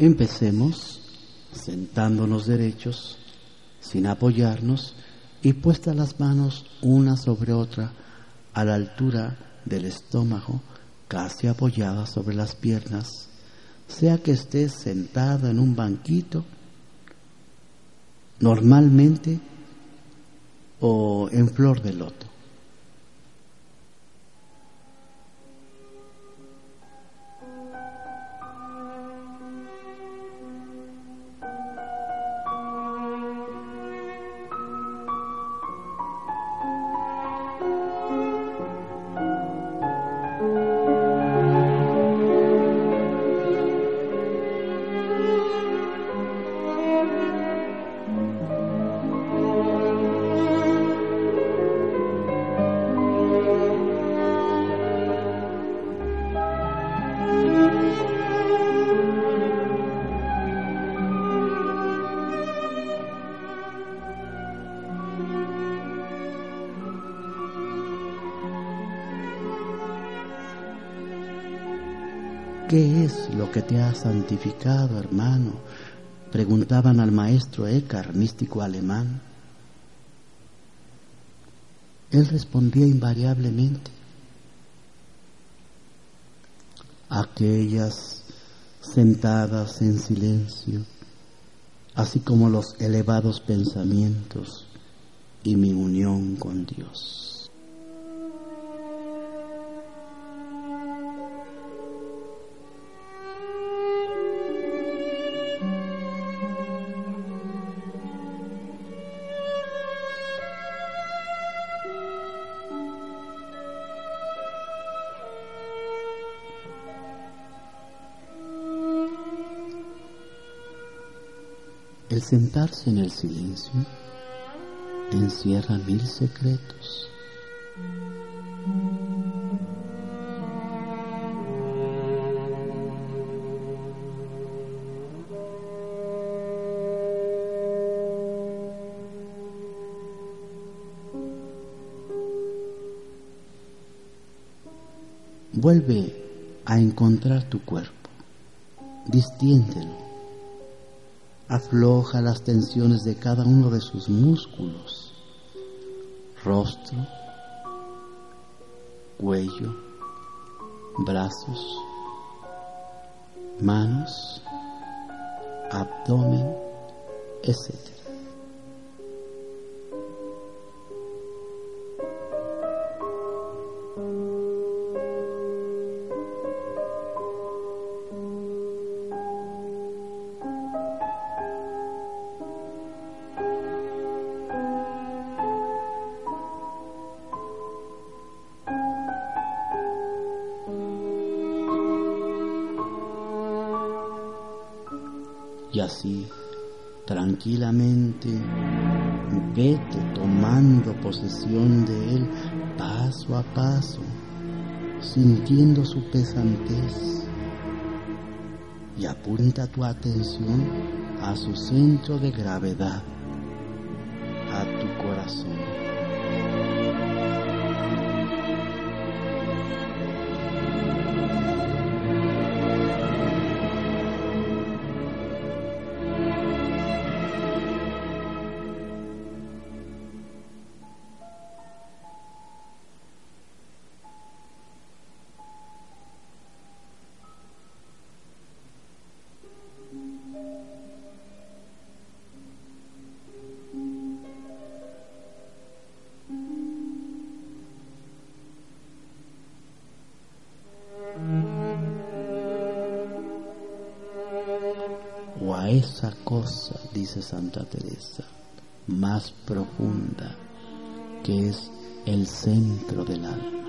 Empecemos sentándonos derechos, sin apoyarnos y puestas las manos una sobre otra a la altura del estómago, casi apoyadas sobre las piernas, sea que estés sentada en un banquito, normalmente o en flor de loto. ¿Qué es lo que te ha santificado, hermano? Preguntaban al maestro Eckhart, místico alemán. Él respondía invariablemente, aquellas sentadas en silencio, así como los elevados pensamientos y mi unión con Dios. El sentarse en el silencio encierra mil secretos. Vuelve a encontrar tu cuerpo, distiéndelo afloja las tensiones de cada uno de sus músculos, rostro, cuello, brazos, manos, abdomen, etc. así tranquilamente vete tomando posesión de él paso a paso, sintiendo su pesantez y apunta tu atención a su centro de gravedad, a tu corazón. Dice Santa Teresa, más profunda, que es el centro del alma.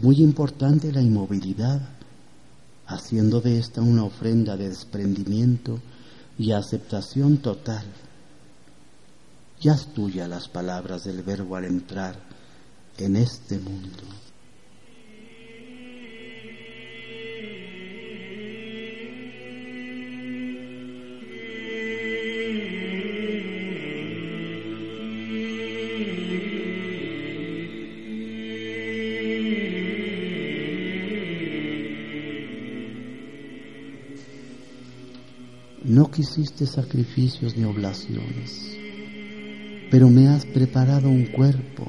Es muy importante la inmovilidad, haciendo de esta una ofrenda de desprendimiento y aceptación total. ya es tuya las palabras del verbo al entrar en este mundo. No quisiste sacrificios ni oblaciones, pero me has preparado un cuerpo.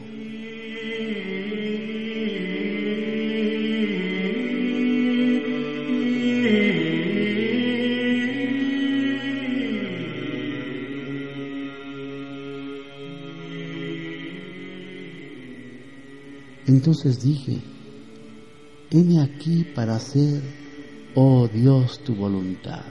Entonces dije, heme aquí para hacer, oh Dios, tu voluntad.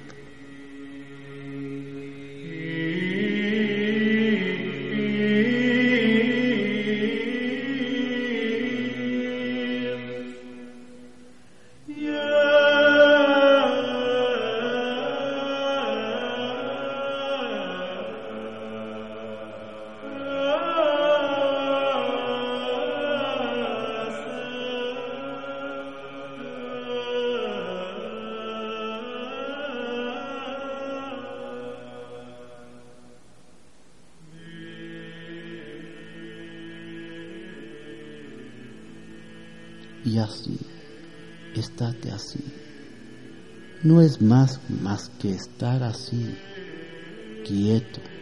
No es más más que estar así, quieto.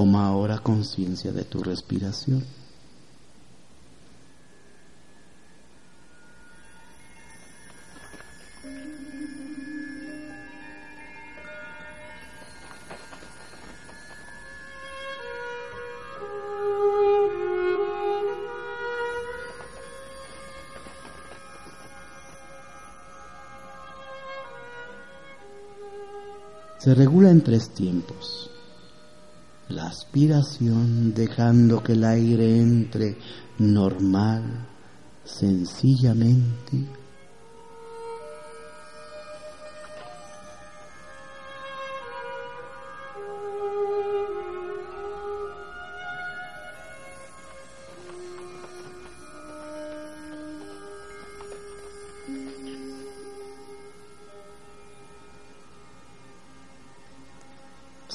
Toma ahora conciencia de tu respiración. Se regula en tres tiempos la aspiración dejando que el aire entre normal, sencillamente.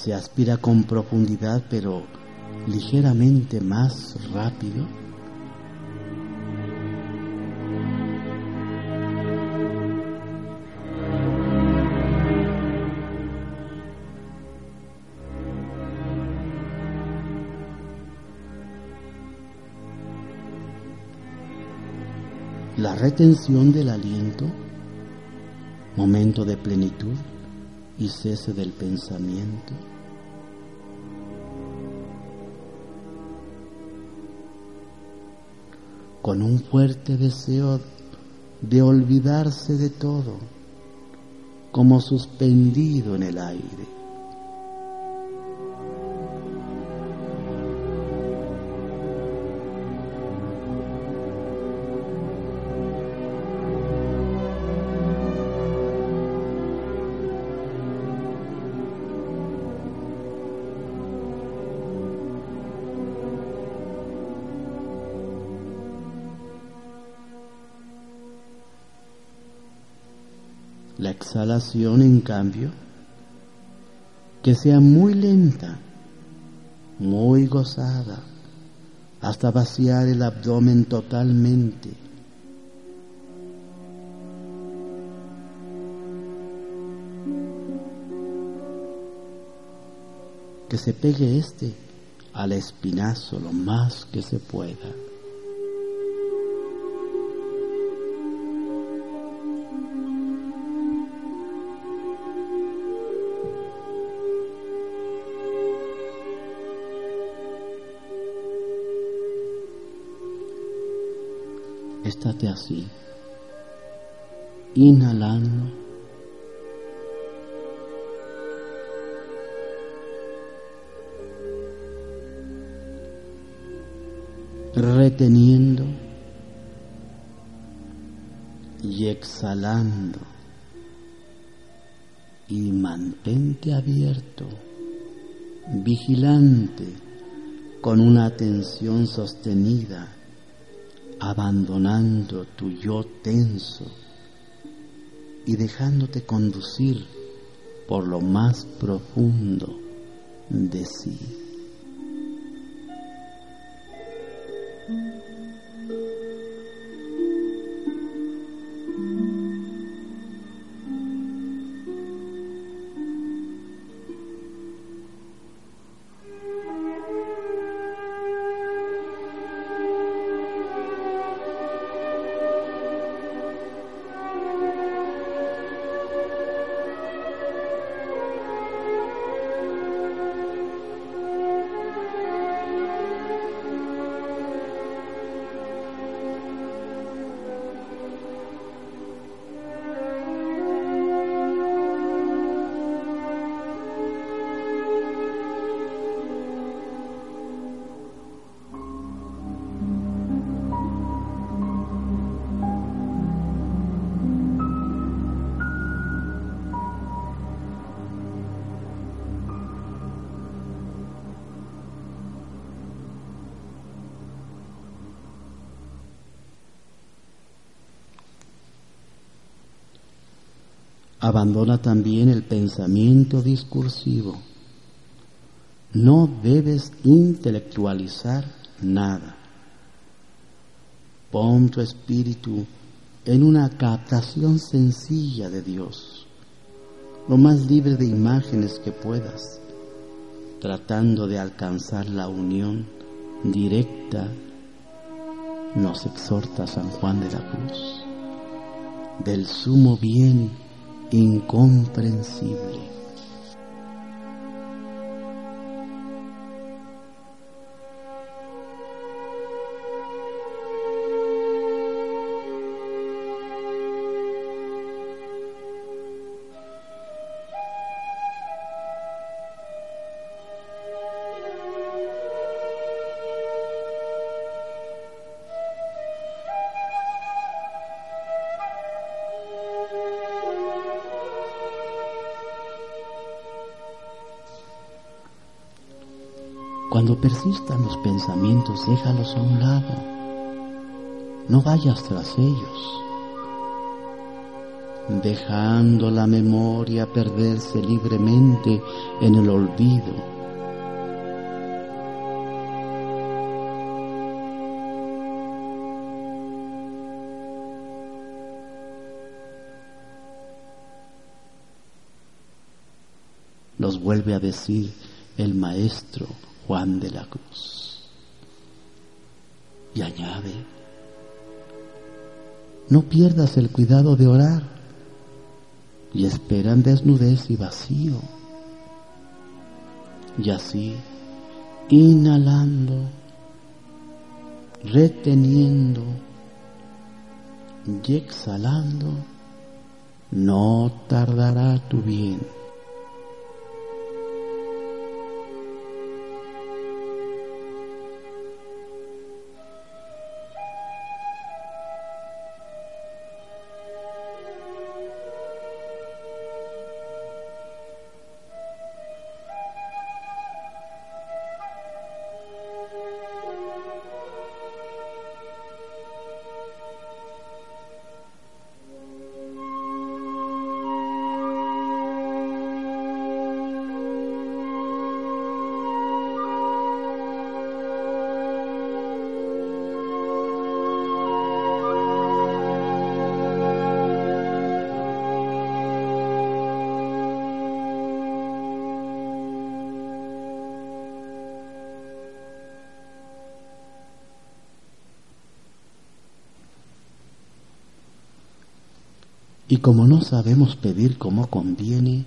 Se aspira con profundidad pero ligeramente más rápido. La retención del aliento, momento de plenitud y cese del pensamiento. Con un fuerte deseo de olvidarse de todo, como suspendido en el aire. Exhalación, en cambio, que sea muy lenta, muy gozada, hasta vaciar el abdomen totalmente. Que se pegue este al espinazo lo más que se pueda. Estate así, inhalando. reteniendo. Y exhalando. Y mantente abierto, vigilante, con una atención sostenida, abandonando tu yo tenso y dejándote conducir por lo más profundo de sí. Abandona también el pensamiento discursivo. No debes intelectualizar nada. Pon tu espíritu en una captación sencilla de Dios, lo más libre de imágenes que puedas, tratando de alcanzar la unión directa, nos exhorta San Juan de la Cruz, del sumo bien incomprensible. Persistan los pensamientos, déjalos a un lado. No vayas tras ellos. Dejando la memoria perderse libremente en el olvido. Nos vuelve a decir el maestro Juan de la Cruz. Y añade, no pierdas el cuidado de orar y esperan desnudez y vacío. Y así, inhalando, reteniendo y exhalando, no tardará tu bien Y como no sabemos pedir como conviene,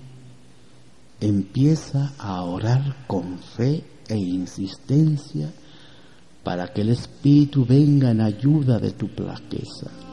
empieza a orar con fe e insistencia para que el Espíritu venga en ayuda de tu plaqueza.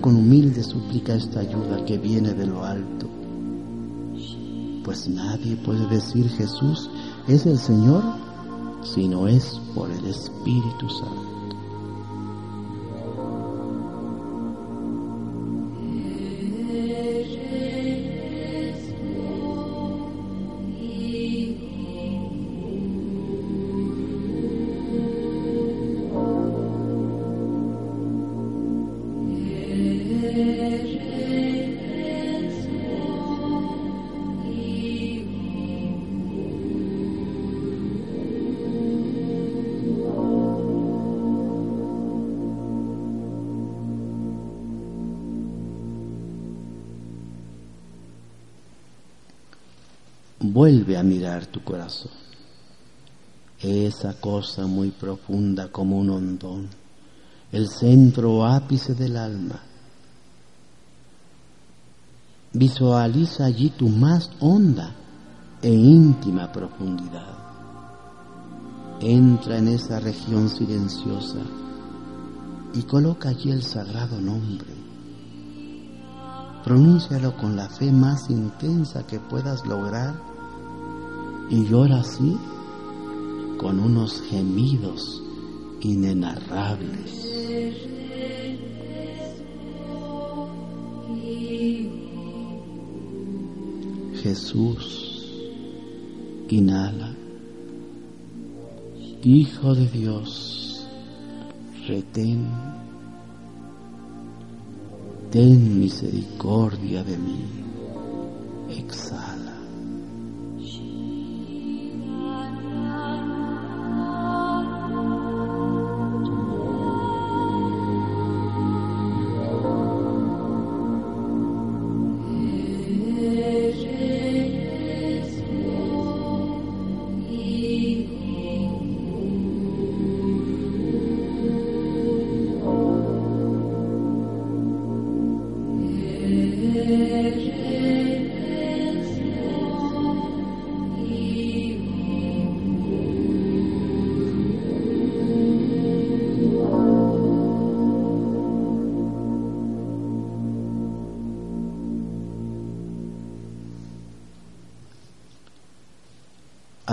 Con humilde súplica esta ayuda que viene de lo alto. Pues nadie puede decir Jesús es el Señor si no es por el Espíritu Santo. Vuelve a mirar tu corazón. Esa cosa muy profunda como un hondón, el centro ápice del alma. Visualiza allí tu más honda e íntima profundidad. Entra en esa región silenciosa y coloca allí el sagrado nombre. Pronúncialo con la fe más intensa que puedas lograr y llora así con unos gemidos inenarrables. Jesús, inhala. Hijo de Dios, retén, ten misericordia de mí, exhala.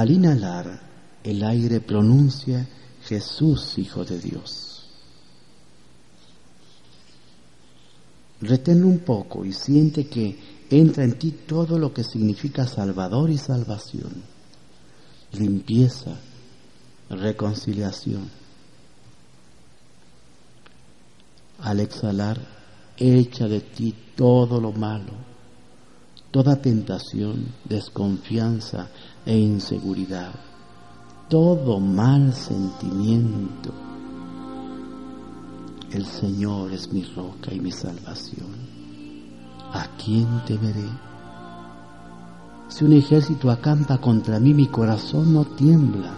Al inhalar, el aire pronuncia Jesús, Hijo de Dios. Retén un poco y siente que entra en ti todo lo que significa Salvador y salvación, limpieza, reconciliación. Al exhalar, echa de ti todo lo malo, toda tentación, desconfianza, e inseguridad, todo mal sentimiento. El Señor es mi roca y mi salvación. ¿A quién temeré? Si un ejército acampa contra mí, mi corazón no tiembla.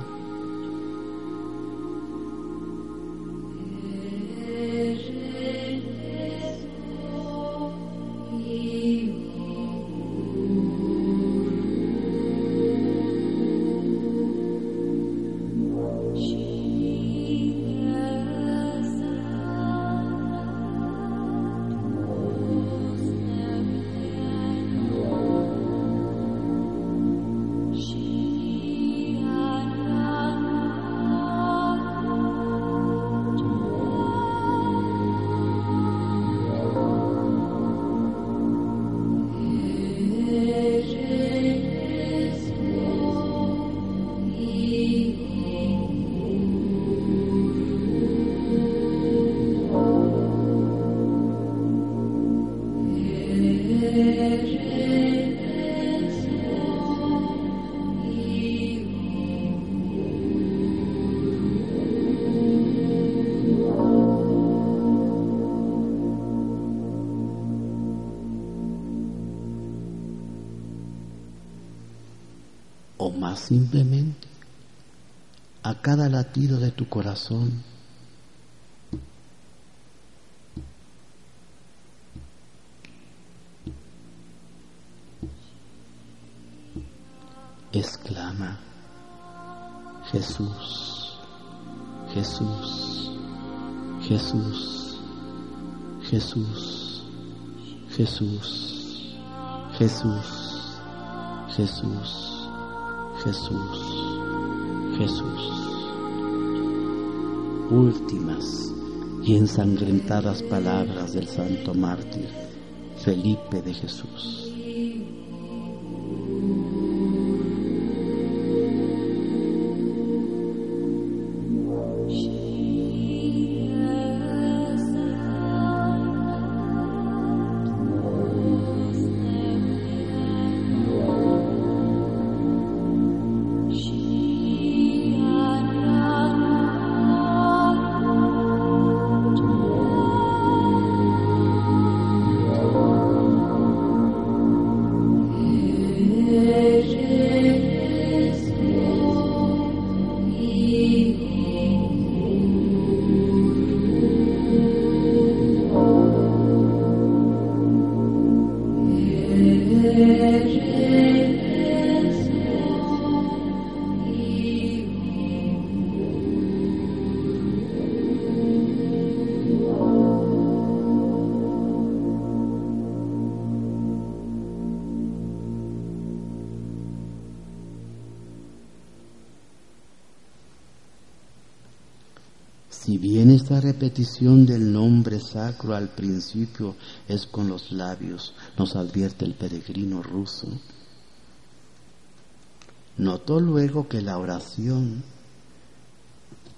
Simplemente a cada latido de tu corazón. Exclama, Jesús, Jesús, Jesús, Jesús, Jesús, Jesús, Jesús, Jesús. Jesús. Últimas y ensangrentadas palabras del santo mártir Felipe de Jesús. Repetición del nombre sacro al principio es con los labios, nos advierte el peregrino ruso, notó luego que la oración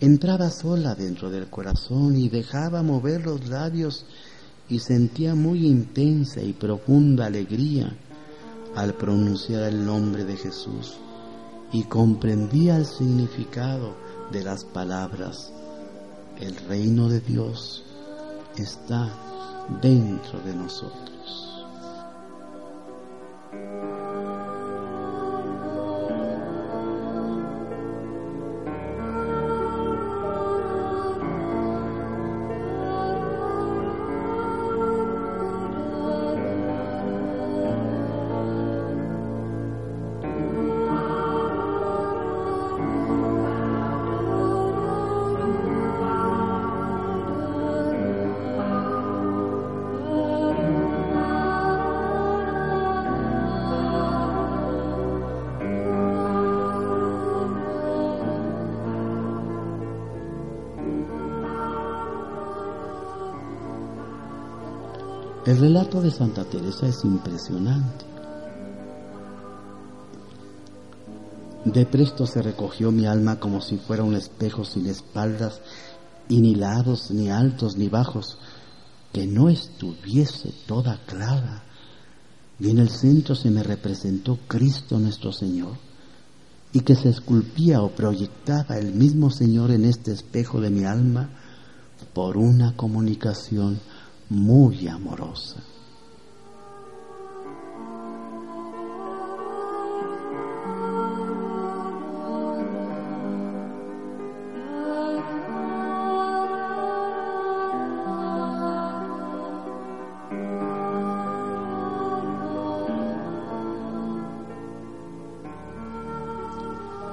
entraba sola dentro del corazón y dejaba mover los labios y sentía muy intensa y profunda alegría al pronunciar el nombre de Jesús y comprendía el significado de las palabras el reino de Dios está dentro de nosotros. El relato de Santa Teresa es impresionante. De presto se recogió mi alma como si fuera un espejo sin espaldas y ni lados, ni altos, ni bajos, que no estuviese toda clara. Y en el centro se me representó Cristo nuestro Señor, y que se esculpía o proyectaba el mismo Señor en este espejo de mi alma por una comunicación muy amorosa.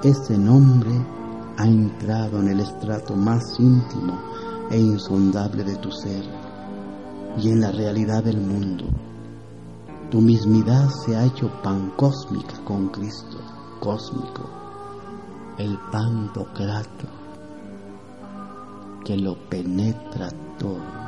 Este nombre ha entrado en el estrato más íntimo e insondable de tu ser y en la realidad del mundo. Tu mismidad se ha hecho pan cósmica con Cristo, cósmico, el pan que lo penetra todo.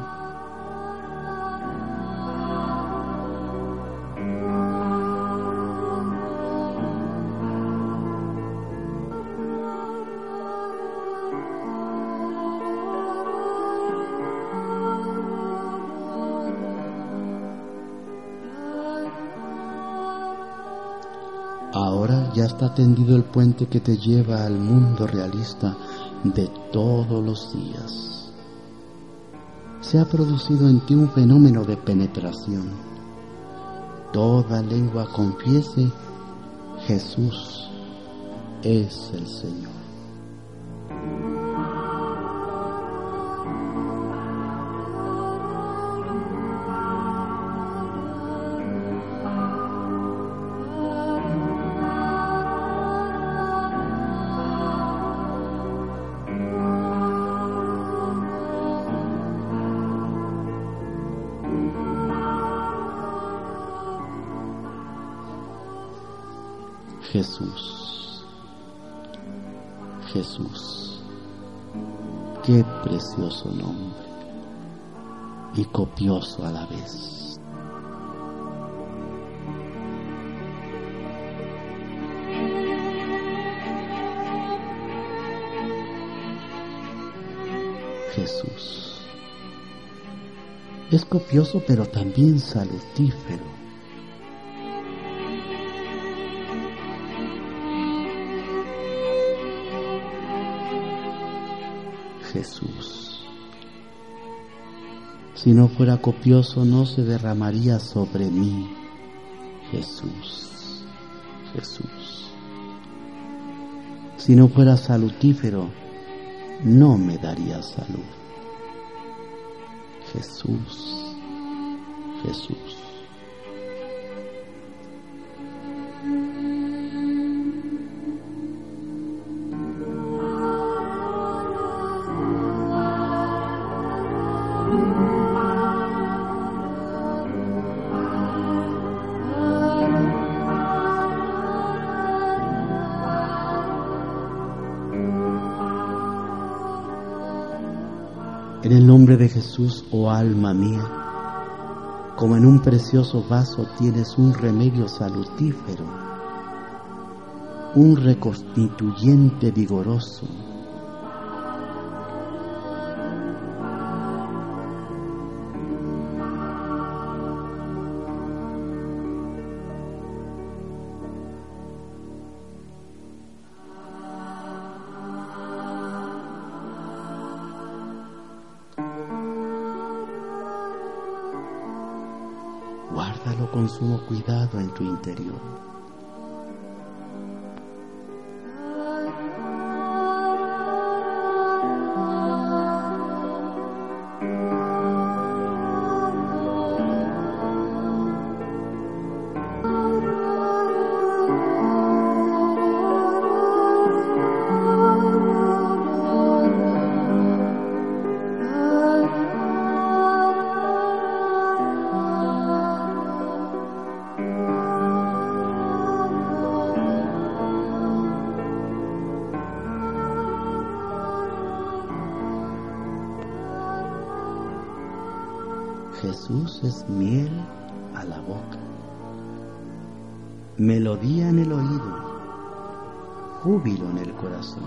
Está tendido el puente que te lleva al mundo realista de todos los días. Se ha producido en ti un fenómeno de penetración. Toda lengua confiese Jesús, es el Señor. Jesús. Jesús. Qué precioso nombre y copioso a la vez. Jesús. Es copioso pero también salutífero Jesús. Si no fuera copioso no se derramaría sobre mí. Jesús, Jesús. Si no fuera salutífero, no me daría salud. Jesús, Jesús. Alma mía, como en un precioso vaso tienes un remedio salutífero, un reconstituyente vigoroso, sumo cuidado en tu interior. Jesús es miel a la boca, melodía en el oído, júbilo en el corazón.